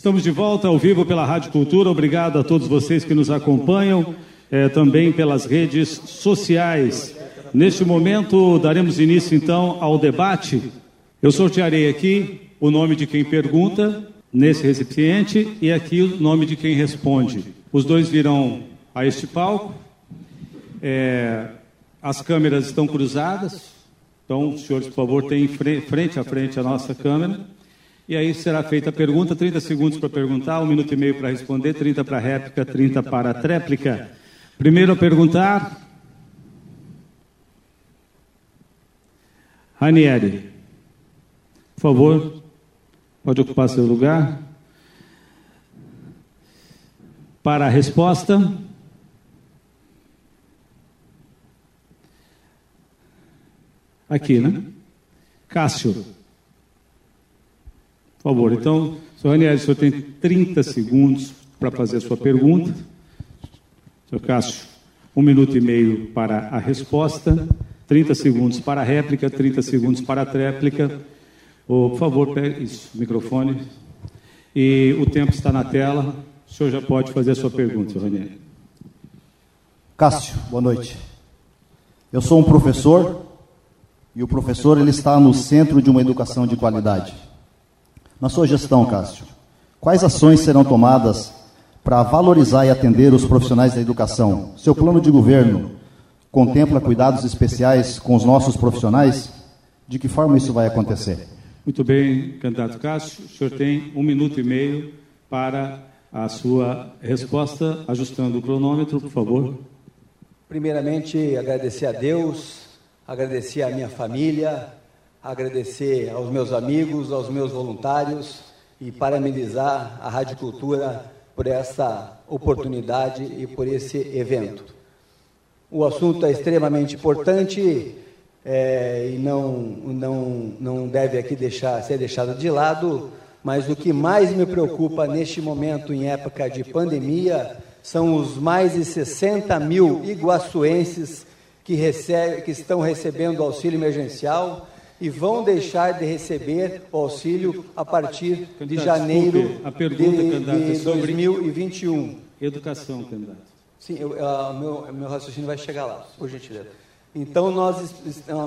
Estamos de volta ao vivo pela Rádio Cultura. Obrigado a todos vocês que nos acompanham, eh, também pelas redes sociais. Neste momento, daremos início então ao debate. Eu sortearei aqui o nome de quem pergunta nesse recipiente e aqui o nome de quem responde. Os dois virão a este palco. É, as câmeras estão cruzadas, então, senhores, por favor, tenham frente a frente a nossa câmera. E aí será feita a pergunta, 30 segundos para perguntar, um minuto e meio para responder, 30 para réplica, 30 para tréplica. Primeiro a perguntar. Ranieri, por favor, pode ocupar seu lugar. Para a resposta. Aqui, né? Cássio. Por favor, então, senhor Ranieri, o senhor tem 30 segundos para fazer a sua pergunta. Senhor Cássio, um minuto e meio para a resposta, 30 segundos para a réplica, 30 segundos para a tréplica. Oh, por favor, pegue isso, microfone. E o tempo está na tela. O senhor já pode fazer a sua pergunta, senhor Ranieri. Cássio, boa noite. Eu sou um professor e o professor ele está no centro de uma educação de qualidade. Na sua gestão, Cássio, quais ações serão tomadas para valorizar e atender os profissionais da educação? Seu plano de governo contempla cuidados especiais com os nossos profissionais? De que forma isso vai acontecer? Muito bem, candidato Cássio. O senhor tem um minuto e meio para a sua resposta, ajustando o cronômetro, por favor. Primeiramente, agradecer a Deus, agradecer a minha família, agradecer aos meus amigos, aos meus voluntários e parabenizar a Rádio Cultura por essa oportunidade e por esse evento. O assunto é extremamente importante é, e não, não, não deve aqui deixar, ser deixado de lado, mas o que mais me preocupa neste momento, em época de pandemia, são os mais de 60 mil iguaçuenses que, recebe, que estão recebendo auxílio emergencial e vão deixar de receber o auxílio a partir de janeiro a pergunta, de, candidato, de é sobre 2021. Educação, candidato. Sim, eu, uh, meu, meu raciocínio vai chegar lá, por gentileza. Então, nós,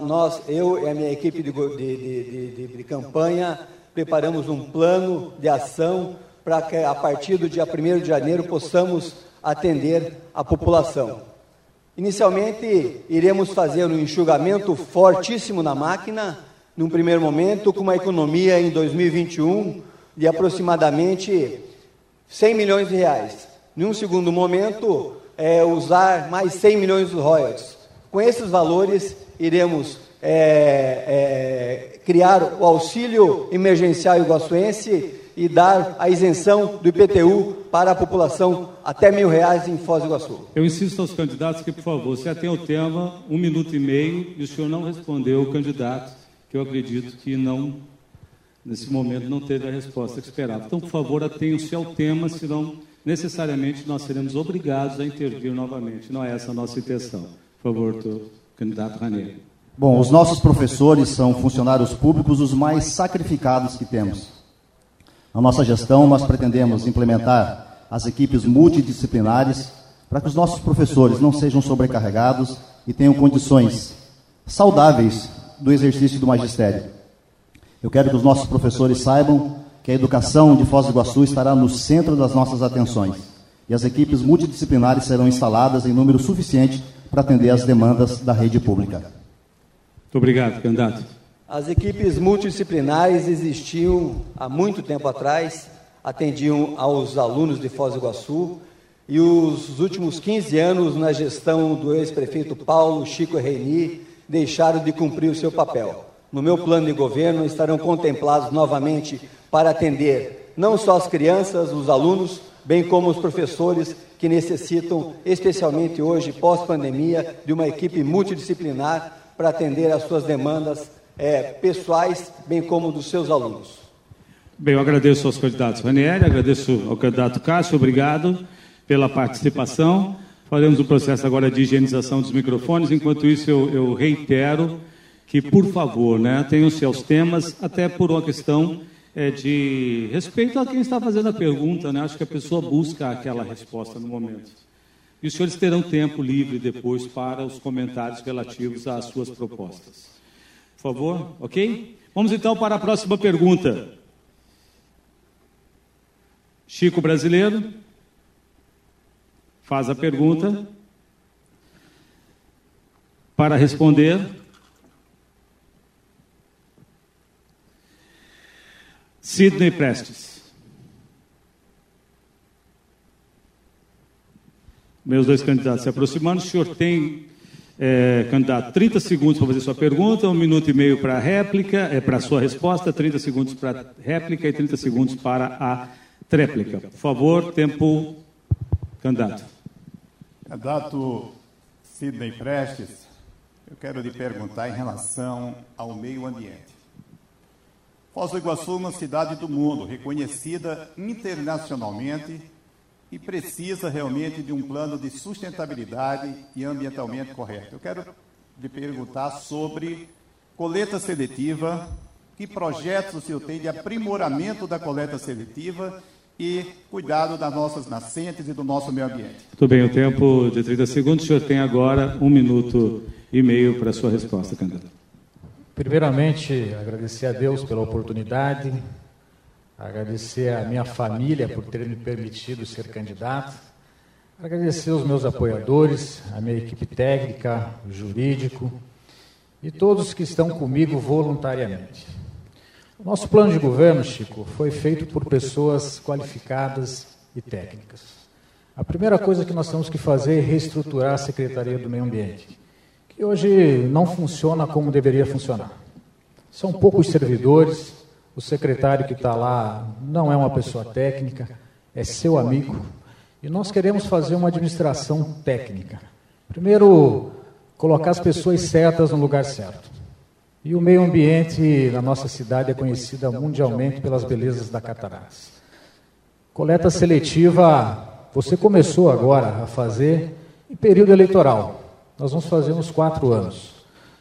nós eu e a minha equipe de, de, de, de campanha preparamos um plano de ação para que, a partir do dia 1 de janeiro, possamos atender a população. Inicialmente, iremos fazer um enxugamento fortíssimo na máquina, num primeiro momento, com uma economia em 2021 de aproximadamente 100 milhões de reais. Num segundo momento, é, usar mais 100 milhões de royalties. Com esses valores, iremos é, é, criar o auxílio emergencial iguaçuense e dar a isenção do IPTU para a população até mil reais em Foz do Iguaçu. Eu insisto aos candidatos que, por favor, se atém ao tema, um minuto e meio, e o senhor não respondeu o candidato, que eu acredito que não, nesse momento, não teve a resposta que esperava. Então, por favor, atenham-se ao tema, senão necessariamente nós seremos obrigados a intervir novamente. Não é essa a nossa intenção. Por favor, candidato Ranieri. Bom, os nossos professores são funcionários públicos os mais sacrificados que temos. Na nossa gestão, nós pretendemos implementar as equipes multidisciplinares para que os nossos professores não sejam sobrecarregados e tenham condições saudáveis do exercício do magistério. Eu quero que os nossos professores saibam que a educação de Foz do Iguaçu estará no centro das nossas atenções e as equipes multidisciplinares serão instaladas em número suficiente para atender às demandas da rede pública. Muito obrigado, candidato. As equipes multidisciplinares existiam há muito tempo atrás, atendiam aos alunos de Foz do Iguaçu, e os últimos 15 anos, na gestão do ex-prefeito Paulo Chico Reini, deixaram de cumprir o seu papel. No meu plano de governo, estarão contemplados novamente para atender não só as crianças, os alunos, bem como os professores que necessitam, especialmente hoje, pós-pandemia, de uma equipe multidisciplinar para atender às suas demandas é, pessoais, bem como dos seus alunos. Bem, eu agradeço aos candidatos Ranieri, agradeço ao candidato Cássio, obrigado pela participação. Faremos o processo agora de higienização dos microfones. Enquanto isso, eu, eu reitero que, por favor, né, tenham-se aos temas, até por uma questão é, de respeito a quem está fazendo a pergunta, né? Acho que a pessoa busca aquela resposta no momento. E os senhores terão tempo livre depois para os comentários relativos às suas propostas. Por favor, ok? Vamos então para a próxima pergunta. Chico Brasileiro faz a pergunta. Para responder, Sidney Prestes. Meus dois candidatos se aproximando. O senhor tem, é, candidato, 30 segundos para fazer sua pergunta, um minuto e meio para a réplica, é, para a sua resposta, 30 segundos para a réplica e 30 segundos para a tréplica. Por favor, tempo, candidato. Candidato Sidney Prestes, eu quero lhe perguntar em relação ao meio ambiente. Foz do Iguaçu é uma cidade do mundo, reconhecida internacionalmente e precisa realmente de um plano de sustentabilidade e ambientalmente correto. Eu quero lhe perguntar sobre coleta seletiva, que projetos o senhor tem de aprimoramento da coleta seletiva e cuidado das nossas nascentes e do nosso meio ambiente. Muito bem, o tempo de 30 segundos, o senhor tem agora um minuto e meio para a sua resposta, candidato. Primeiramente, agradecer a Deus pela oportunidade, agradecer a minha família por ter me permitido ser candidato, agradecer os meus apoiadores, a minha equipe técnica, jurídico e todos que estão comigo voluntariamente. Nosso plano de governo, Chico, foi feito por pessoas qualificadas e técnicas. A primeira coisa que nós temos que fazer é reestruturar a Secretaria do Meio Ambiente que hoje não funciona como deveria funcionar. São poucos servidores, o secretário que está lá não é uma pessoa técnica, é seu amigo, e nós queremos fazer uma administração técnica. Primeiro, colocar as pessoas certas no lugar certo. E o meio ambiente na nossa cidade é conhecida mundialmente pelas belezas da Cataratas. Coleta seletiva, você começou agora a fazer em período eleitoral. Nós vamos fazer uns quatro anos.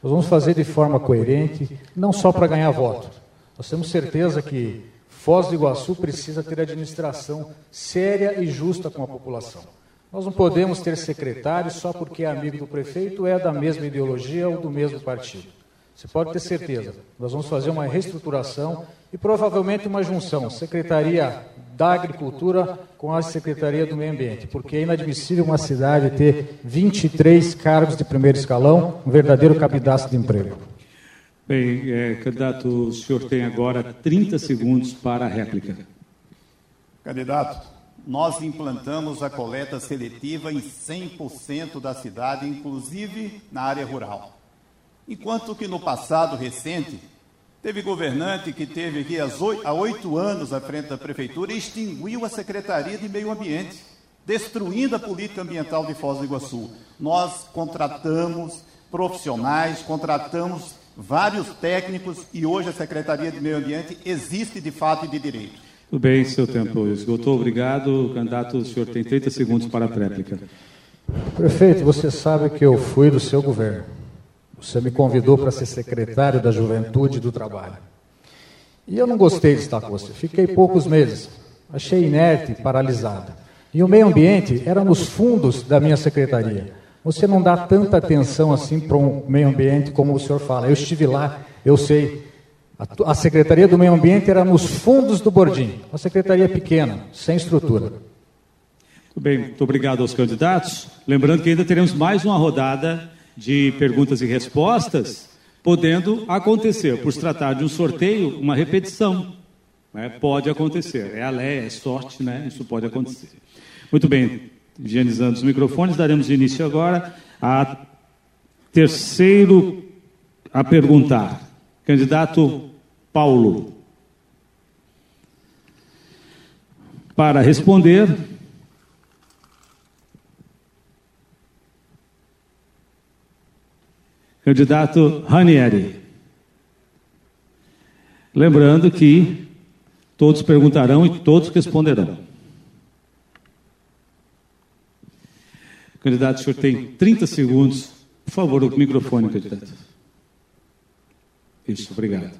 Nós vamos fazer de forma coerente, não só para ganhar voto. Nós temos certeza que Foz do Iguaçu precisa ter administração séria e justa com a população. Nós não podemos ter secretário só porque é amigo do prefeito, é da mesma ideologia ou do mesmo partido. Você pode ter certeza. Nós vamos fazer uma reestruturação e provavelmente uma junção, Secretaria da Agricultura com a Secretaria do Meio Ambiente, porque é inadmissível uma cidade ter 23 cargos de primeiro escalão, um verdadeiro cabidaço de emprego. Bem, é, candidato, o senhor tem agora 30 segundos para a réplica. Candidato, nós implantamos a coleta seletiva em 100% da cidade, inclusive na área rural. Enquanto que no passado recente, Teve governante que teve aqui há oito anos à frente da prefeitura e extinguiu a Secretaria de Meio Ambiente, destruindo a política ambiental de Foz do Iguaçu. Nós contratamos profissionais, contratamos vários técnicos e hoje a Secretaria de Meio Ambiente existe de fato e de direito. Tudo bem, seu tempo esgotou. Obrigado. Candidato, o senhor tem 30 segundos para a réplica. Prefeito, você sabe que eu fui do seu governo. Você me convidou para ser secretário da Juventude e do Trabalho. E eu não gostei de estar com você. Fiquei poucos meses. Achei inerte, paralisada. E o meio ambiente era nos fundos da minha secretaria. Você não dá tanta atenção assim para o meio ambiente como o senhor fala. Eu estive lá, eu sei. A, Secretaria do Meio Ambiente era nos fundos do Bordim. Uma secretaria pequena, sem estrutura. Muito bem, muito obrigado aos candidatos. Lembrando que ainda teremos mais uma rodada de perguntas e respostas, podendo acontecer, por se tratar de um sorteio, uma repetição. Né? Pode acontecer. É a lei, é sorte, né? Isso pode acontecer. Muito bem, higienizando os microfones, daremos início agora a terceiro a perguntar. Candidato Paulo. Para responder, Candidato Ranieri. Lembrando que todos perguntarão e todos responderão. Candidato, o senhor tem 30 segundos. Por favor, o microfone, candidato. Isso, obrigado.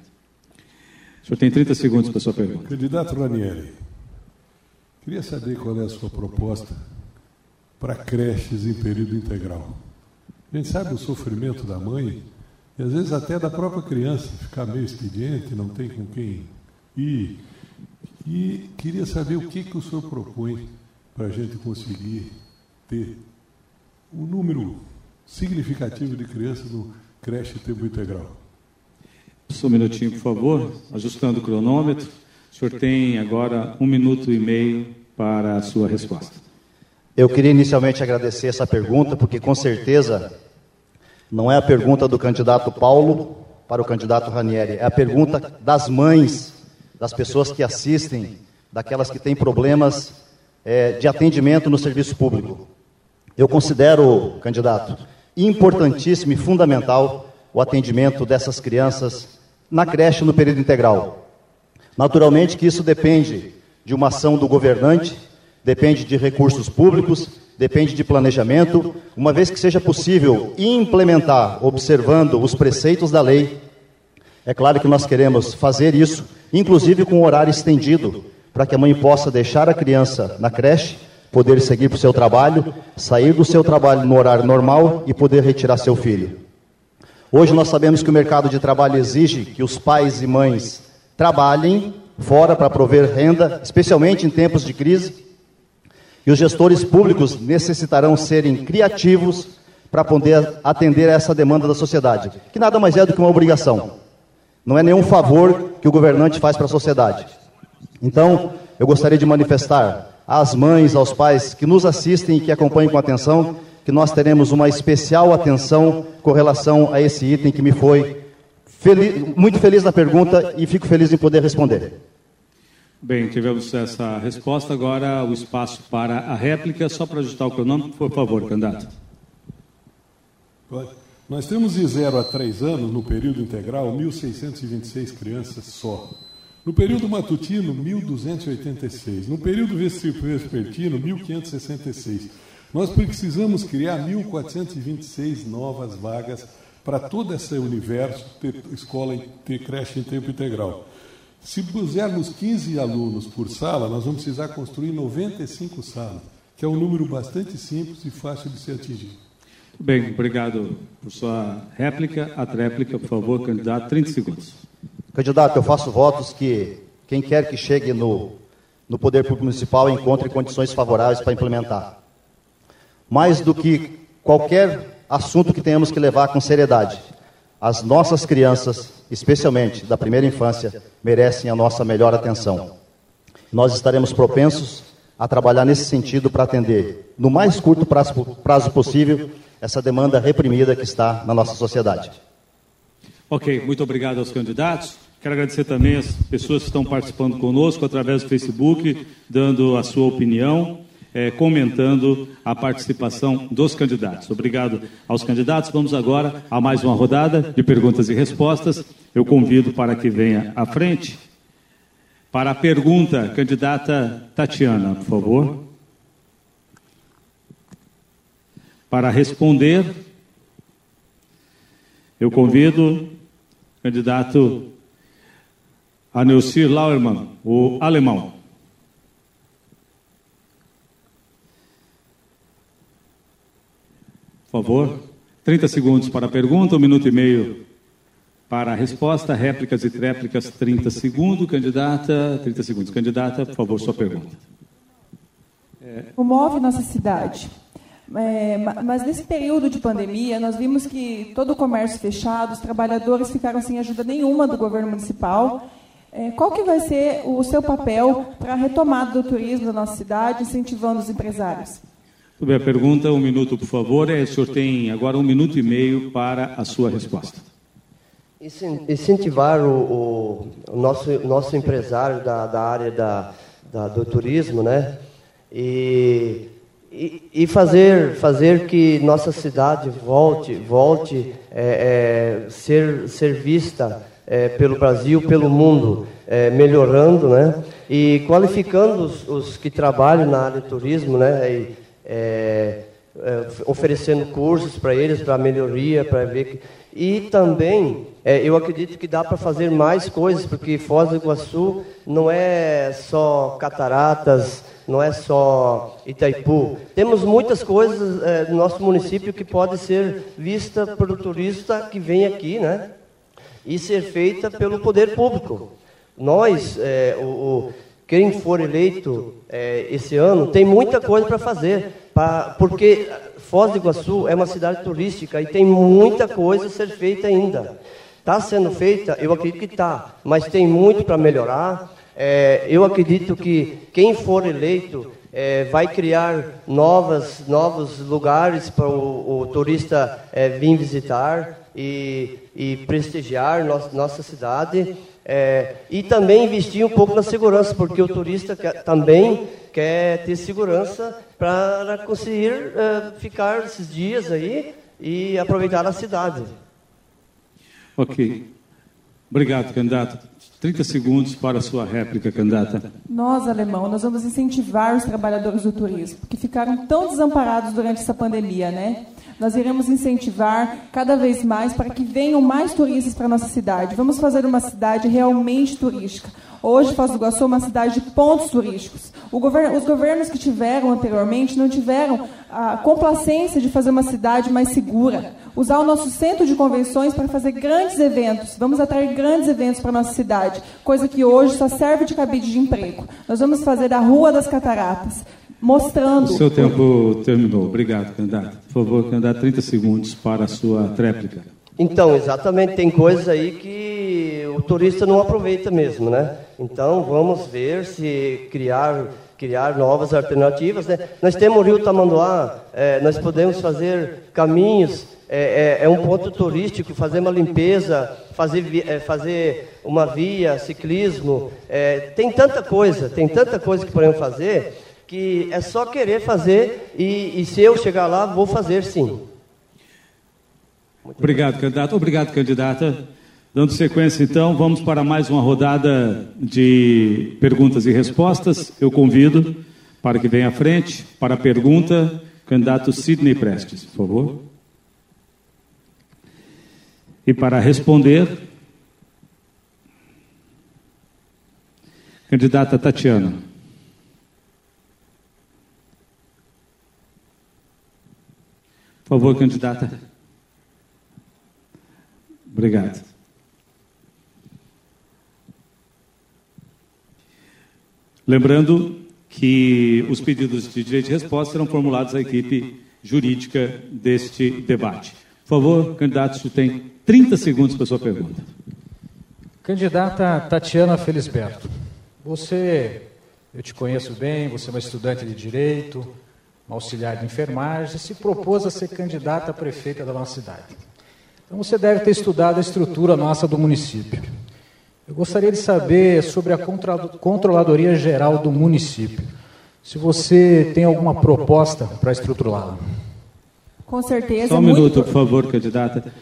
senhor tem 30 segundos para a sua pergunta. Candidato Ranieri, queria saber qual é a sua proposta para creches em período integral. A gente sabe o sofrimento da mãe e às vezes até da própria criança ficar meio expediente, não tem com quem ir. E queria saber o que, que o senhor propõe para a gente conseguir ter um número significativo de crianças no creche tempo integral. Só um minutinho, por favor, ajustando o cronômetro. O senhor tem agora um minuto e meio para a sua resposta. Eu queria inicialmente agradecer essa pergunta, porque com certeza não é a pergunta do candidato Paulo para o candidato Ranieri, é a pergunta das mães, das pessoas que assistem, daquelas que têm problemas é, de atendimento no serviço público. Eu considero, candidato, importantíssimo e fundamental o atendimento dessas crianças na creche no período integral. Naturalmente que isso depende de uma ação do governante, depende de recursos públicos, depende de planejamento, uma vez que seja possível implementar, observando os preceitos da lei. É claro que nós queremos fazer isso, inclusive com horário estendido, para que a mãe possa deixar a criança na creche, poder seguir para o seu trabalho, sair do seu trabalho no horário normal e poder retirar seu filho. Hoje nós sabemos que o mercado de trabalho exige que os pais e mães trabalhem fora para prover renda, especialmente em tempos de crise. E os gestores públicos necessitarão serem criativos para poder atender a essa demanda da sociedade, que nada mais é do que uma obrigação. Não é nenhum favor que o governante faz para a sociedade. Então, eu gostaria de manifestar às mães, aos pais que nos assistem e que acompanham com atenção, que nós teremos uma especial atenção com relação a esse item que me foi feliz, muito feliz na pergunta e fico feliz em poder responder. Bem, tivemos essa resposta. Agora o espaço para a réplica. Só para ajustar o cronômetro, por favor, candidato. Nós temos de 0 a 3 anos, no período integral, 1.626 crianças só. No período matutino, 1.286. No período vespertino, 1.566. Nós precisamos criar 1.426 novas vagas para todo esse universo ter escola, ter creche em tempo integral. Se pusermos 15 alunos por sala, nós vamos precisar construir 95 salas, que é um número bastante simples e fácil de ser atingido. Bem, obrigado por sua réplica. A réplica, por favor, candidato, 30 segundos. Candidato, eu faço votos que quem quer que chegue no, no Poder Público Municipal encontre condições favoráveis para implementar. Mais do que qualquer assunto que tenhamos que levar com seriedade, as nossas crianças, especialmente da primeira infância, merecem a nossa melhor atenção. Nós estaremos propensos a trabalhar nesse sentido para atender, no mais curto prazo, prazo possível, essa demanda reprimida que está na nossa sociedade. Ok, muito obrigado aos candidatos. Quero agradecer também as pessoas que estão participando conosco através do Facebook, dando a sua opinião, eh, comentando a participação dos candidatos. Obrigado aos candidatos. Vamos agora a mais uma rodada de perguntas e respostas. Eu convido para que venha à frente. Para a pergunta, candidata Tatiana, por favor. Para responder, eu convido candidato Anelcir Lauermann, o alemão. Por favor, 30 segundos para a pergunta, um minuto e meio para a resposta, réplicas e tréplicas, 30 segundos. Candidata, 30 segundos. Candidata, por favor, sua pergunta. O Move Nossa Cidade. É, mas nesse período de pandemia, nós vimos que todo o comércio fechado, os trabalhadores ficaram sem ajuda nenhuma do governo municipal. É, qual que vai ser o seu papel para a retomada do turismo da nossa cidade, incentivando os empresários? Sobre a pergunta, um minuto, por favor. É, o senhor tem agora um minuto e meio para a sua resposta. Incentivar o, o nosso, nosso empresário da, da área da, da, do turismo, né? E e, e, fazer fazer que nossa cidade volte volte é, é, ser ser vista é, pelo Brasil pelo mundo é, melhorando né? E qualificando os, os, que trabalham na área do turismo né? E, é, é, oferecendo cursos para eles, para melhoria, para ver que... E também, eu acredito que dá para fazer mais coisas, porque Foz do Iguaçu não é só cataratas, não é só Itaipu. Temos muitas coisas é, no nosso município que pode ser vista pelo turista que vem aqui, né? E ser feita pelo poder público. Nós, é, o, o, quem for eleito é, esse ano, tem muita coisa para fazer, pra, porque Foz do Iguaçu é uma cidade turística e tem muita coisa a ser feita ainda. Está sendo feita, eu acredito que está, mas tem muito para melhorar. É, eu acredito que quem for eleito é, vai criar novas, novos lugares para o, o turista é, vir visitar e, e prestigiar nossa, nossa cidade. É, e também investir um pouco na segurança, porque o turista quer, também quer ter segurança para conseguir é, ficar esses dias aí e aproveitar a cidade. Ok. Obrigado, candidato. 30 segundos para a sua réplica, candidata. Nós, alemão, nós vamos incentivar os trabalhadores do turismo, que ficaram tão desamparados durante essa pandemia, né? Nós iremos incentivar cada vez mais para que venham mais turistas para a nossa cidade. Vamos fazer uma cidade realmente turística. Hoje, Foz do Iguaçu é uma cidade de pontos turísticos. Governo, os governos que tiveram anteriormente não tiveram a complacência de fazer uma cidade mais segura. Usar o nosso centro de convenções para fazer grandes eventos. Vamos atrair grandes eventos para a nossa cidade, coisa que hoje só serve de cabide de emprego. Nós vamos fazer a Rua das Cataratas, mostrando. O seu tempo terminou. Obrigado, candidato. Por favor, candidato, 30 segundos para a sua tréplica. Então, exatamente, tem coisas aí que o turista não aproveita mesmo, né? Então, vamos ver se criar criar novas alternativas. Né? Nós temos o Rio Tamanduá, é, nós podemos fazer caminhos, é, é, é, um ponto turístico, fazer uma limpeza, fazer, é, fazer uma via, ciclismo. É, tem tanta coisa, tem tanta coisa que podemos fazer que é só querer fazer e, e se eu chegar lá, vou fazer sim. Obrigado, candidato. Obrigado, candidata. Dando sequência, então, vamos para mais uma rodada de perguntas e respostas. Eu convido para que venha à frente, para a pergunta, candidato Sidney Prestes, por favor. E para responder, candidata Tatiana. Por favor, candidata. Obrigado. Lembrando que os pedidos de direito de resposta serão formulados à equipe jurídica deste debate. Por favor, candidato, você tem 30 segundos para a sua pergunta. Candidata Tatiana Felisberto, você, eu te conheço bem, você é uma estudante de direito, uma auxiliar de enfermagem, se propôs a ser candidata a prefeita da nossa cidade. Então você deve ter estudado a estrutura nossa do município. Eu gostaria de saber sobre a Controladoria Geral do município. Se você tem alguma proposta para estruturá-la. Com certeza. Só um minuto, por favor, candidata,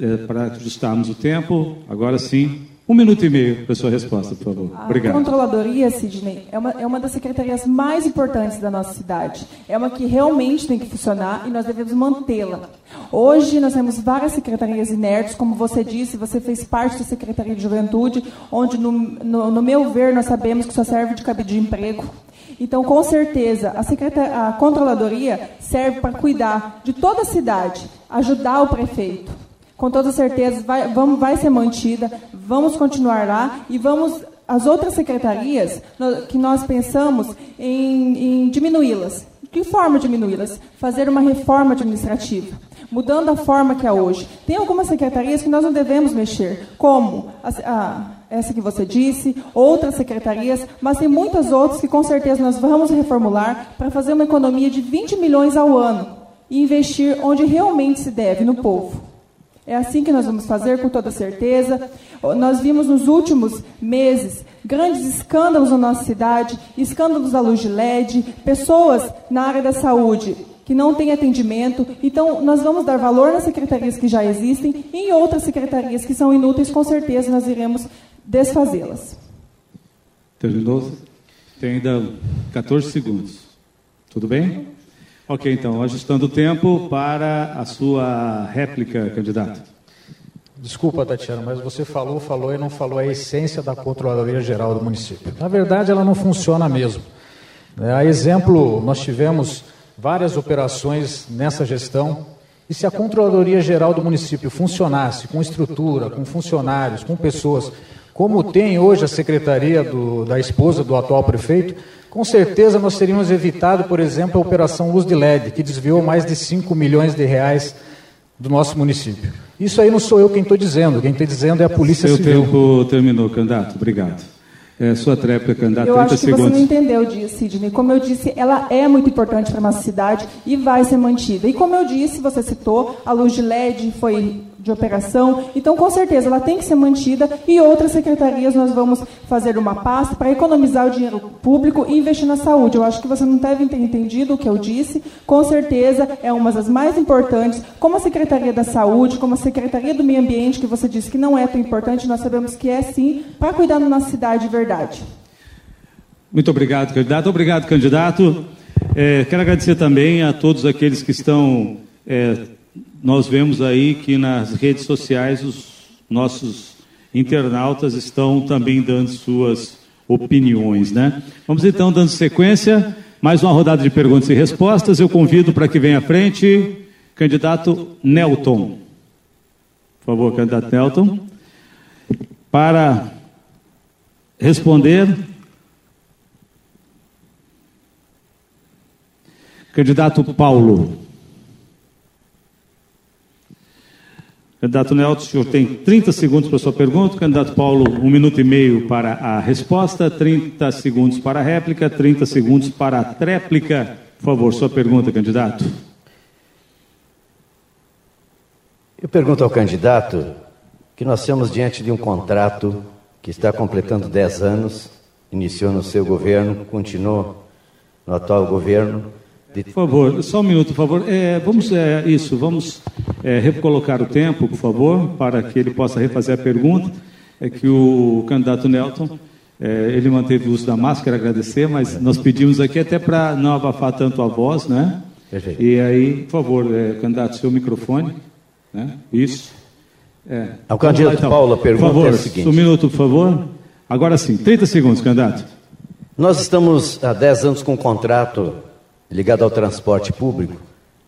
é, para ajustarmos o tempo. Agora sim, um minuto e meio para sua resposta, por favor. Obrigado. A Controladoria, Sidney, é uma, é uma das secretarias mais importantes da nossa cidade. É uma que realmente tem que funcionar e nós devemos mantê-la. Hoje nós temos várias secretarias inertes, como você disse, você fez parte da Secretaria de Juventude, onde, no, no, no meu ver, nós sabemos que só serve de cabide de emprego. Então, com certeza, a, a Controladoria serve para cuidar de toda a cidade, ajudar o prefeito com toda certeza vai, vamos, vai ser mantida, vamos continuar lá e vamos as outras secretarias que nós pensamos em, em diminuí-las. De que forma diminuí-las? Fazer uma reforma administrativa, mudando a forma que é hoje. Tem algumas secretarias que nós não devemos mexer, como a, a, essa que você disse, outras secretarias, mas tem muitas outras que com certeza nós vamos reformular para fazer uma economia de 20 milhões ao ano e investir onde realmente se deve, no povo. É assim que nós vamos fazer, com toda certeza. Nós vimos nos últimos meses grandes escândalos na nossa cidade, escândalos da luz de LED, pessoas na área da saúde que não têm atendimento. Então, nós vamos dar valor nas secretarias que já existem e em outras secretarias que são inúteis, com certeza nós iremos desfazê-las. Terminou? Tem ainda 14 segundos. Tudo bem? Ok, então, ajustando o tempo para a sua réplica, candidato. Desculpa, Tatiana, mas você falou, falou e não falou a essência da Controladoria Geral do município. Na verdade, ela não funciona mesmo. É, a exemplo, nós tivemos várias operações nessa gestão, e se a Controladoria Geral do município funcionasse com estrutura, com funcionários, com pessoas, como tem hoje a secretaria do, da esposa do atual prefeito, com certeza nós teríamos evitado, por exemplo, a Operação Luz de LED, que desviou mais de 5 milhões de reais do nosso município. Isso aí não sou eu quem estou dizendo, quem está dizendo é a Polícia Seu Civil. Seu tempo terminou, candidato. Obrigado. É, sua tréplica, candidato, eu 30 acho que segundos. você não entendeu, Sidney. Como eu disse, ela é muito importante para a nossa cidade e vai ser mantida. E como eu disse, você citou, a luz de LED foi de operação. Então, com certeza, ela tem que ser mantida e outras secretarias nós vamos fazer uma pasta para economizar o dinheiro público e investir na saúde. Eu acho que você não deve ter entendido o que eu disse. Com certeza, é uma das mais importantes, como a Secretaria da Saúde, como a Secretaria do Meio Ambiente, que você disse que não é tão importante, nós sabemos que é sim, para cuidar da nossa cidade de verdade. Muito obrigado, candidato. Obrigado, candidato. É, quero agradecer também a todos aqueles que estão é, nós vemos aí que nas redes sociais os nossos internautas estão também dando suas opiniões, né? Vamos então dando sequência, mais uma rodada de perguntas e respostas. Eu convido para que venha à frente candidato Nelton. Por favor, candidato Nelton. Para responder Candidato Paulo. Candidato Nelton, o senhor tem 30 segundos para a sua pergunta. Candidato Paulo, um minuto e meio para a resposta, 30 segundos para a réplica, 30 segundos para a tréplica. Por favor, sua pergunta, candidato. Eu pergunto ao candidato que nós estamos diante de um contrato que está completando 10 anos, iniciou no seu governo, continuou no atual governo, por favor, só um minuto, por favor. É, vamos, é, isso, vamos é, recolocar o tempo, por favor, para que ele possa refazer a pergunta. É que o candidato Nelton, é, ele manteve o uso da máscara, agradecer, mas nós pedimos aqui até para não abafar tanto a voz, né? Perfeito. E aí, por favor, é, candidato, seu microfone. Né? Isso. É. Ao candidato então. Paulo, a pergunta por favor, é a seguinte. Um minuto, por favor. Agora sim, 30 segundos, candidato. Nós estamos há 10 anos com um contrato ligado ao transporte público,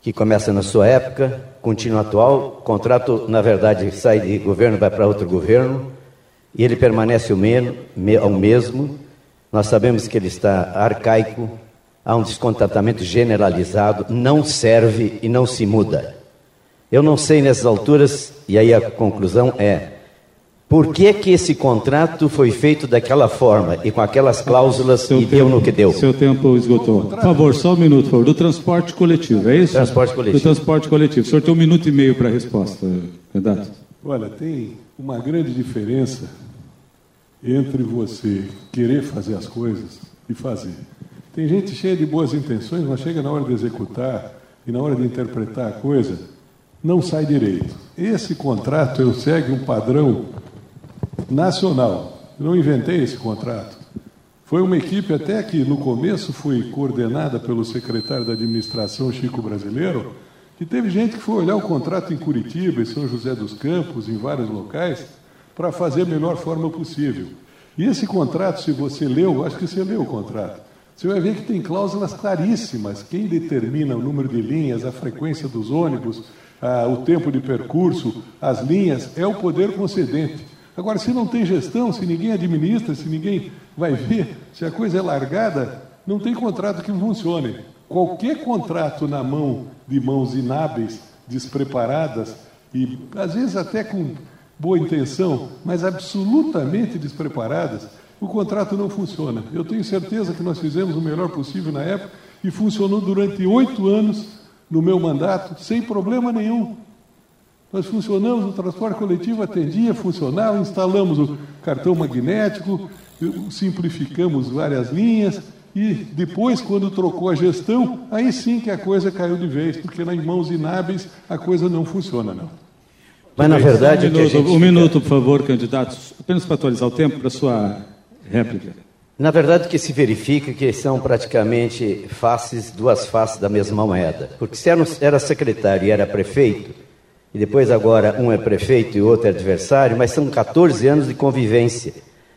que começa na sua época, continua atual. Contrato, na verdade, sai de governo, vai para outro governo, e ele permanece o, me, me, o mesmo. Nós sabemos que ele está arcaico, há um descontentamento generalizado, não serve e não se muda. Eu não sei nessas alturas, e aí a conclusão é: por que, que esse contrato foi feito daquela forma e com aquelas cláusulas seu e tempo, deu no que deu? Seu tempo esgotou. Por favor, só um minuto, por favor. Do transporte coletivo, é isso? Transporte coletivo. Do transporte coletivo. O senhor tem um minuto e meio para a resposta, candidato. Olha, tem uma grande diferença entre você querer fazer as coisas e fazer. Tem gente cheia de boas intenções, mas chega na hora de executar e na hora de interpretar a coisa, não sai direito. Esse contrato eu segue um padrão nacional. Eu não inventei esse contrato. Foi uma equipe até que no começo foi coordenada pelo secretário da administração Chico Brasileiro, que teve gente que foi olhar o contrato em Curitiba, em São José dos Campos, em vários locais, para fazer a melhor forma possível. E esse contrato, se você leu, acho que você leu o contrato, você vai ver que tem cláusulas claríssimas. Quem determina o número de linhas, a frequência dos ônibus, a, o tempo de percurso, as linhas, é o poder concedente. Agora, se não tem gestão, se ninguém administra, se ninguém vai ver, se a coisa é largada, não tem contrato que funcione. Qualquer contrato na mão de mãos inábeis, despreparadas e às vezes até com boa intenção, mas absolutamente despreparadas, o contrato não funciona. Eu tenho certeza que nós fizemos o melhor possível na época e funcionou durante oito anos no meu mandato, sem problema nenhum. Nós funcionamos, o transporte coletivo atendia, funcionava, instalamos o cartão magnético, simplificamos várias linhas e depois, quando trocou a gestão, aí sim que a coisa caiu de vez, porque nas mãos inábeis a coisa não funciona, não. Mas na verdade. Um minuto, um minuto por favor, candidatos, apenas para atualizar o tempo para a sua réplica. Na verdade, o que se verifica é que são praticamente faces, duas faces da mesma moeda. Porque se era secretário e era prefeito, e depois agora um é prefeito e outro é adversário, mas são 14 anos de convivência.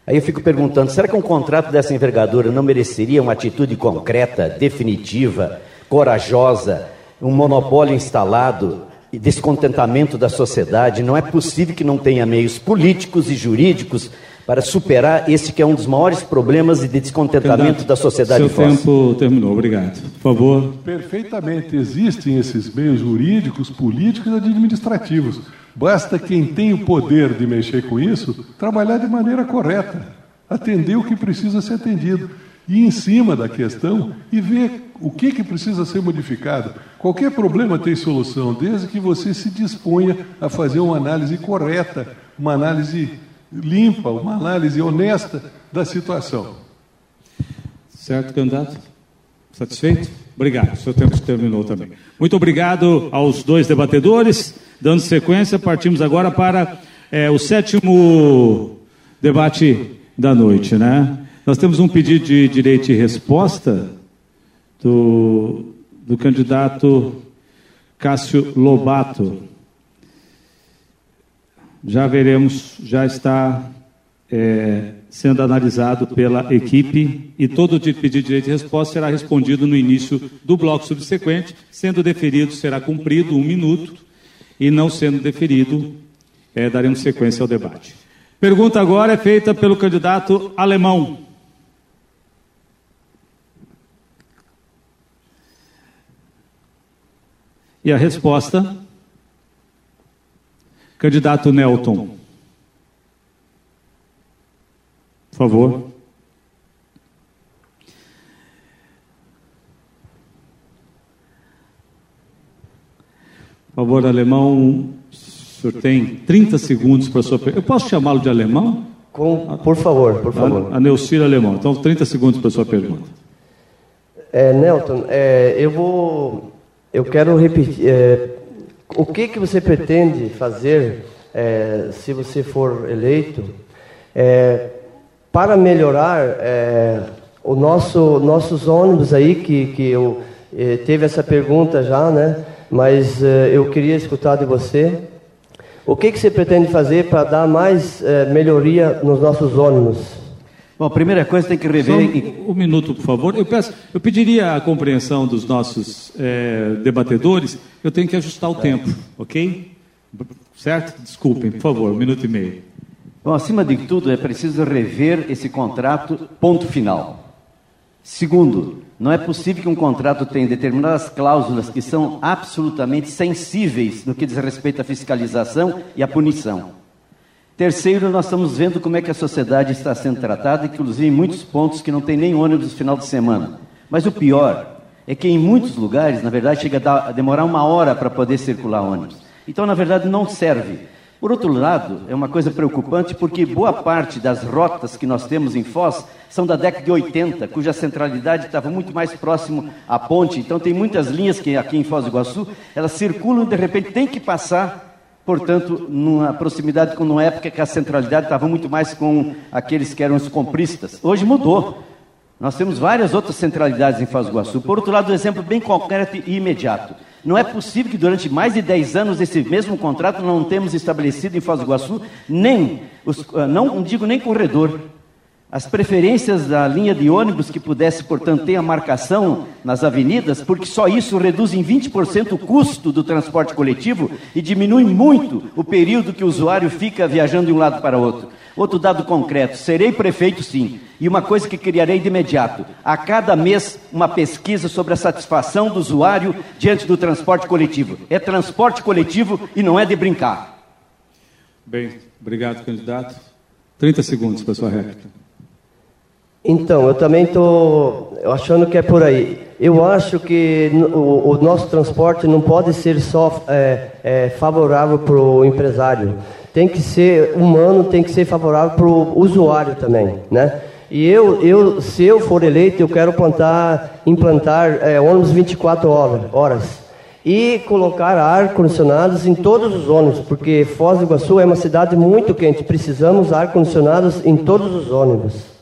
Aí eu fico perguntando, será que um contrato dessa envergadura não mereceria uma atitude concreta, definitiva, corajosa, um monopólio instalado e descontentamento da sociedade? Não é possível que não tenha meios políticos e jurídicos para superar este que é um dos maiores problemas de descontentamento da sociedade. Seu tempo terminou, obrigado. Por favor. Perfeitamente, existem esses meios jurídicos, políticos e administrativos. Basta quem tem o poder de mexer com isso trabalhar de maneira correta, atender o que precisa ser atendido e em cima da questão e ver o que, que precisa ser modificado. Qualquer problema tem solução, desde que você se disponha a fazer uma análise correta, uma análise limpa, uma análise honesta da situação. Certo, candidato? Satisfeito? Obrigado. Seu tempo terminou também. Muito obrigado aos dois debatedores. Dando sequência, partimos agora para é, o sétimo debate da noite, né? Nós temos um pedido de direito e resposta do, do candidato Cássio Lobato já veremos, já está é, sendo analisado pela equipe e todo o pedido de direito de resposta será respondido no início do bloco subsequente, sendo deferido será cumprido um minuto e não sendo deferido é, daremos sequência ao debate. Pergunta agora é feita pelo candidato alemão. E a resposta Candidato Nelton. Por favor. Por favor, alemão, o senhor tem 30 segundos para a sua pergunta. Eu posso chamá-lo de alemão? Com, por favor, por favor. A, Neucira Alemão. Então, 30 segundos para a sua pergunta. É, Nelton, é, eu vou. Eu quero repetir. É, o que, que você pretende fazer é, se você for eleito é, para melhorar é, o nosso nossos ônibus aí que que eu teve essa pergunta já, né? Mas eu queria escutar de você. O que, que você pretende fazer para dar mais melhoria nos nossos ônibus? Bom, a primeira coisa tem que rever. Um, um, minuto, por favor. Eu, peço, eu pediria a compreensão dos nossos é, debatedores. Eu tenho que ajustar o tempo, ok? Certo? Desculpem, por favor, um minuto e meio. Bom, acima de tudo, é preciso rever esse contrato, ponto final. Segundo, não é possível que um contrato tenha determinadas cláusulas que são absolutamente sensíveis no que diz respeito à fiscalização e à punição. Terceiro, nós estamos vendo como é que a sociedade está sendo tratada, inclusive em muitos pontos que não tem nem ônibus no final de semana. Mas o pior é que em muitos lugares, na verdade, chega a demorar uma hora para poder circular ônibus. Então, na verdade, não serve. Por outro lado, é uma coisa preocupante porque boa parte das rotas que nós temos em Foz são da década de 80, cuja centralidade estava muito mais próximo à ponte. Então, tem muitas linhas que aqui em Foz do Iguaçu, elas circulam e de repente tem que passar portanto, numa proximidade com uma época que a centralidade estava muito mais com aqueles que eram os compristas. Hoje mudou. Nós temos várias outras centralidades em do Iguaçu. Por outro lado, um exemplo bem concreto e imediato. Não é possível que durante mais de 10 anos esse mesmo contrato não temos estabelecido em do Iguaçu nem, os, ah, não digo nem corredor, as preferências da linha de ônibus que pudesse, portanto, ter a marcação nas avenidas, porque só isso reduz em 20% o custo do transporte coletivo e diminui muito o período que o usuário fica viajando de um lado para outro. Outro dado concreto: serei prefeito sim. E uma coisa que criarei de imediato: a cada mês, uma pesquisa sobre a satisfação do usuário diante do transporte coletivo. É transporte coletivo e não é de brincar. Bem, obrigado, candidato. 30 segundos para sua réplica. Então, eu também estou achando que é por aí. Eu acho que o, o nosso transporte não pode ser só é, é, favorável para o empresário. Tem que ser humano, tem que ser favorável para o usuário também, né? E eu, eu, se eu for eleito, eu quero plantar, implantar é, ônibus 24 horas e colocar ar-condicionados em todos os ônibus, porque Foz do Iguaçu é uma cidade muito quente. Precisamos ar-condicionados em todos os ônibus.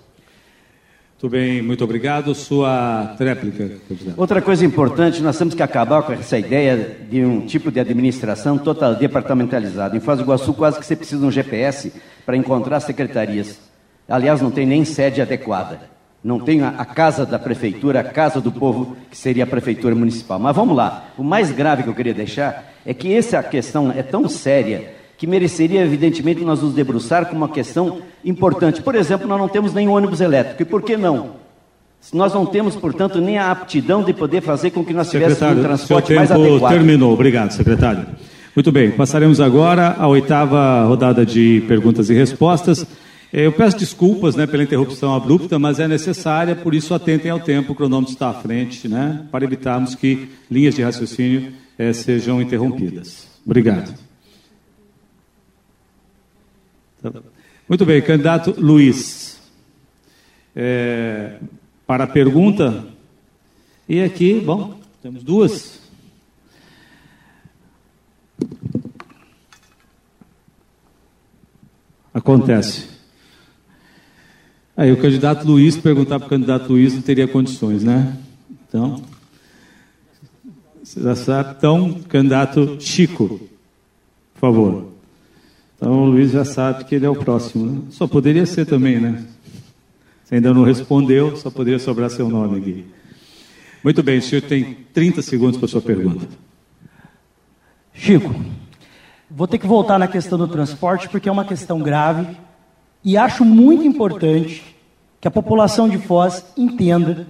Muito bem, muito obrigado. Sua réplica, candidato. Outra coisa importante, nós temos que acabar com essa ideia de um tipo de administração total departamentalizada. Em Foz do Iguaçu, quase que você precisa de um GPS para encontrar secretarias. Aliás, não tem nem sede adequada. Não tem a, casa da prefeitura, a casa do povo, que seria a prefeitura municipal. Mas vamos lá. O mais grave que eu queria deixar é que essa questão é tão séria que mereceria, evidentemente, nós nos debruçar com uma questão importante. Por exemplo, nós não temos nem ônibus elétrico. E por que não? Nós não temos, portanto, nem a aptidão de poder fazer com que nós tivéssemos um transporte mais adequado. terminou. Obrigado, secretário. Muito bem, passaremos agora à oitava rodada de perguntas e respostas. Eu peço desculpas né, pela interrupção abrupta, mas é necessária, por isso atentem ao tempo, o cronômetro está à frente, né, para evitarmos que linhas de raciocínio eh, sejam interrompidas. Obrigado. Muito bem, candidato Luiz. É, para a pergunta, e aqui, bom, temos duas. Acontece. Aí o candidato Luiz perguntar para o candidato Luiz não teria condições, né? Então, você já sabe. Então, candidato Chico, por favor. Então o Luiz já sabe que ele é o próximo. Né? Só poderia ser também, né? Você ainda não respondeu, só poderia sobrar seu nome aqui. Muito bem, o senhor tem 30 segundos para sua pergunta. Chico, vou ter que voltar na questão do transporte porque é uma questão grave e acho muito importante que a população de Foz entenda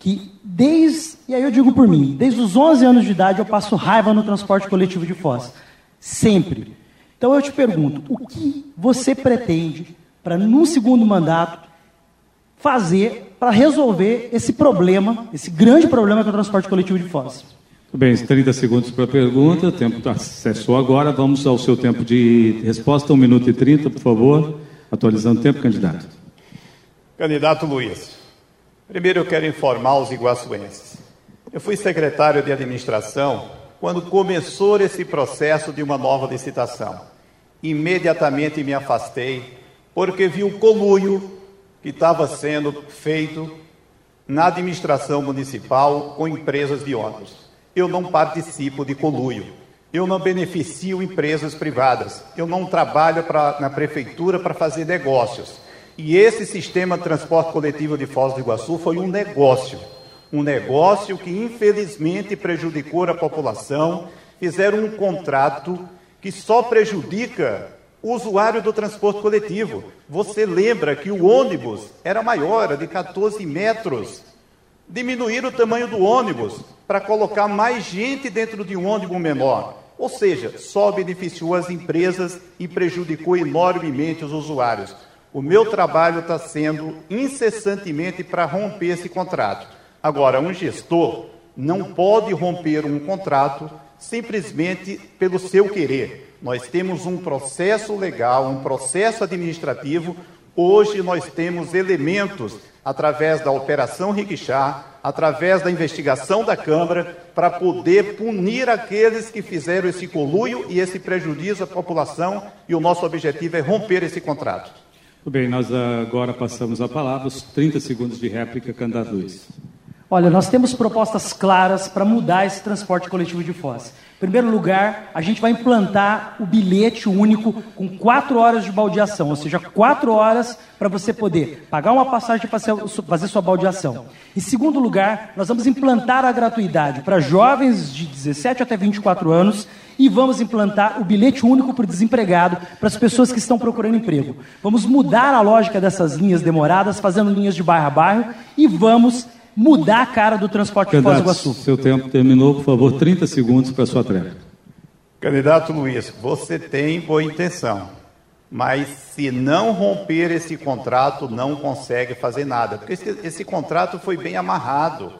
que desde, e aí eu digo por mim, desde os 11 anos de idade eu passo raiva no transporte coletivo de Foz. Sempre. Então eu te pergunto, o que você pretende para, num segundo mandato, fazer para resolver esse problema, esse grande problema que é o transporte coletivo de Foz? Tudo bem, 30 segundos para a pergunta, o tempo acessou agora, vamos ao seu tempo de resposta, 1 minuto e 30, por favor, atualizando o tempo, candidato. Candidato Luiz, primeiro eu quero informar os iguaçuenses. Eu fui secretário de administração quando começou esse processo de uma nova licitação imediatamente me afastei, porque vi o conluio que estava sendo feito na administração municipal com empresas de ônibus. Eu não participo de conluio. Eu não beneficio empresas privadas. Eu não trabalho pra, na prefeitura para fazer negócios. E esse sistema de transporte coletivo de Foz do Iguaçu foi um negócio. Um negócio que infelizmente prejudicou a população. Fizeram um contrato que só prejudica o usuário do transporte coletivo. Você lembra que o ônibus era maior, era de 14 metros. Diminuíram o tamanho do ônibus para colocar mais gente dentro de um ônibus menor. Ou seja, só beneficiou as empresas e prejudicou enormemente os usuários. O meu trabalho está sendo incessantemente para romper esse contrato. Agora, um gestor não pode romper um contrato simplesmente pelo seu querer. Nós temos um processo legal, um processo administrativo. Hoje nós temos elementos através da Operação Riquixá, através da investigação da Câmara, para poder punir aqueles que fizeram esse coluio e esse prejuízo à população, e o nosso objetivo é romper esse contrato. Muito bem, nós agora passamos a palavra, os 30 segundos de réplica, candidato Luiz. Olha, nós temos propostas claras para mudar esse transporte coletivo de Foz. Em primeiro lugar, a gente vai implantar o bilhete único com quatro horas de baldeação, ou seja, quatro horas para você poder pagar uma passagem para fazer sua baldeação. Em segundo lugar, nós vamos implantar a gratuidade para jovens de 17 até 24 anos e vamos implantar o bilhete único para o desempregado, para as pessoas que estão procurando emprego. Vamos mudar a lógica dessas linhas demoradas, fazendo linhas de bairro a bairro, e vamos mudar a cara do transporte Candidato, de Foz do Iguaçu. Seu tempo terminou, por favor, 30 segundos para a sua tréplica. Candidato Luiz, você tem boa intenção, mas se não romper esse contrato, não consegue fazer nada, porque esse, esse contrato foi bem amarrado.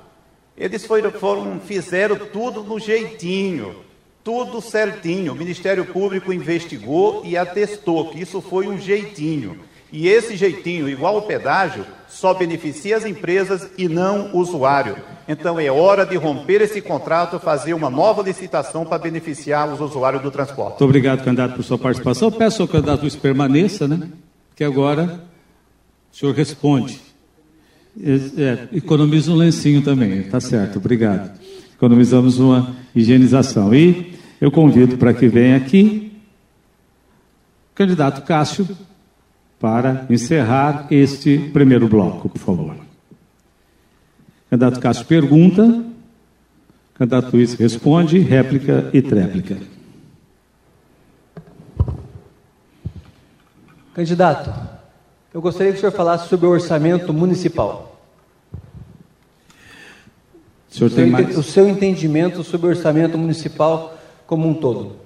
Eles foram, foram, fizeram tudo no jeitinho, tudo certinho. O Ministério Público investigou e atestou que isso foi um jeitinho. E esse jeitinho, igual o pedágio, só beneficia as empresas e não o usuário. Então é hora de romper esse contrato, fazer uma nova licitação para beneficiar os usuários do transporte. Muito obrigado, candidato, por sua participação. Eu peço ao candidato Luiz permaneça, né? Que agora o senhor responde. É, economiza um lencinho também, tá certo, obrigado. Economizamos uma higienização. E eu convido para que venha aqui o candidato Cássio para encerrar este primeiro bloco, por favor. Candidato Cássio pergunta, candidato Luiz responde, réplica e tréplica. Candidato, eu gostaria que o senhor falasse sobre o orçamento municipal. O, senhor seu, mais... o seu entendimento sobre o orçamento municipal como um todo.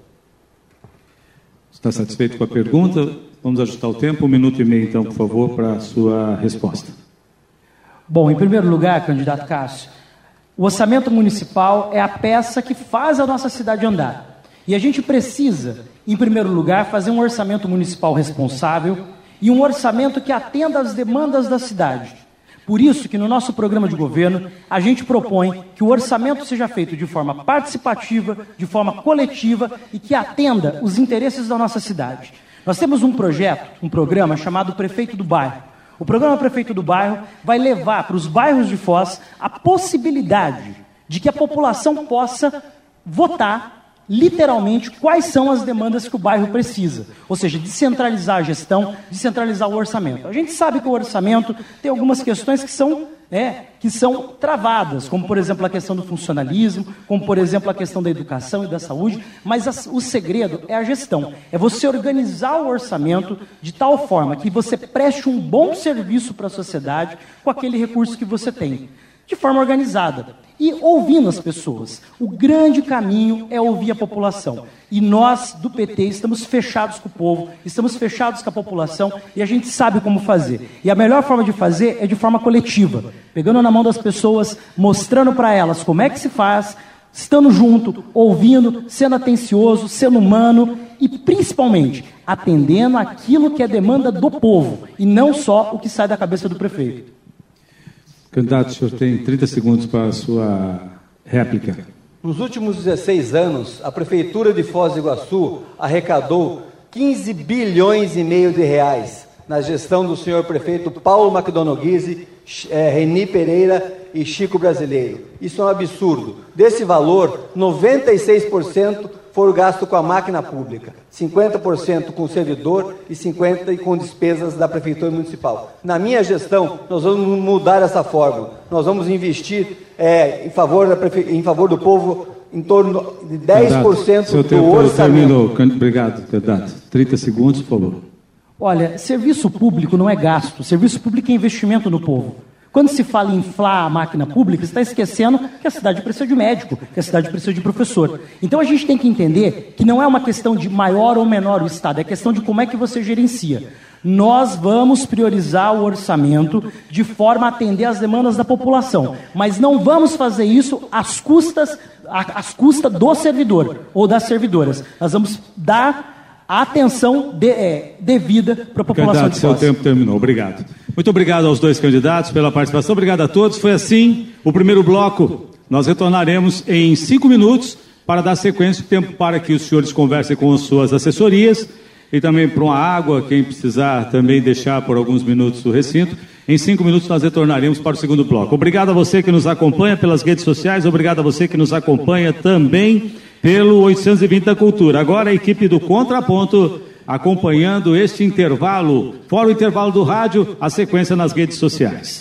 Está satisfeito com a pergunta? Vamos ajustar o tempo, um minuto e meio, então, por favor, para a sua resposta. Bom, em primeiro lugar, candidato Cássio, o orçamento municipal é a peça que faz a nossa cidade andar. E a gente precisa, em primeiro lugar, fazer um orçamento municipal responsável e um orçamento que atenda às demandas da cidade. Por isso que no nosso programa de governo a gente propõe que o orçamento seja feito de forma participativa, de forma coletiva e que atenda os interesses da nossa cidade. Nós temos um projeto, um programa chamado Prefeito do Bairro. O programa Prefeito do Bairro vai levar para os bairros de Foz a possibilidade de que a população possa votar literalmente quais são as demandas que o bairro precisa. Ou seja, descentralizar a gestão, descentralizar o orçamento. A gente sabe que o orçamento tem algumas questões que são, é, que são travadas, como por exemplo a questão do funcionalismo, como por exemplo a questão da educação e da saúde, mas a, o segredo é a gestão. É você organizar o orçamento de tal forma que você preste um bom serviço para a sociedade com aquele recurso que você tem, de forma organizada e ouvindo as pessoas. O grande caminho é ouvir a população. E nós, do PT, estamos fechados com o povo, estamos fechados com a população e a gente sabe como fazer. E a melhor forma de fazer é de forma coletiva, pegando na mão das pessoas, mostrando para elas como é que se faz, estando junto, ouvindo, sendo atencioso, sendo humano e principalmente atendendo aquilo que é demanda do povo e não só o que sai da cabeça do prefeito. Candidato, o senhor tem 30 segundos para a sua réplica. Nos últimos 16 anos, a Prefeitura de Foz do Iguaçu arrecadou 15 bilhões e meio de reais na gestão do senhor prefeito Paulo McDonald Guise, é, Reni Pereira e Chico Brasileiro. Isso é um absurdo. Desse valor, 96% for gasto com a máquina pública, 50% com o servidor e 50% com despesas da Prefeitura Municipal. Na minha gestão, nós vamos mudar essa fórmula. Nós vamos investir é, em, favor da prefe... em favor do povo em torno de 10% Seu do tempo orçamento. Terminou. Obrigado, candidato. 30 segundos, por favor. Olha, serviço público não é gasto, serviço público é investimento no povo. Quando se fala em inflar a máquina pública, você está esquecendo que a cidade precisa de médico, que a cidade precisa de professor. Então a gente tem que entender que não é uma questão de maior ou menor o Estado, é questão de como é que você gerencia. Nós vamos priorizar o orçamento de forma a atender às demandas da população, mas não vamos fazer isso às custas, às custas do servidor ou das servidoras. Nós vamos dar a atenção de, é, devida para a população Candidato, de seu tempo terminou. Obrigado. Muito obrigado aos dois candidatos pela participação. Obrigado a todos. Foi assim o primeiro bloco. Nós retornaremos em cinco minutos para dar sequência, tempo para que os senhores conversem com as suas assessorias e também para uma água, quem precisar também deixar por alguns minutos o recinto. Em cinco minutos nós retornaremos para o segundo bloco. Obrigado a você que nos acompanha pelas redes sociais, obrigado a você que nos acompanha também pelo 820 da Cultura. Agora a equipe do Contraponto acompanhando este intervalo, fora o intervalo do rádio, a sequência nas redes sociais.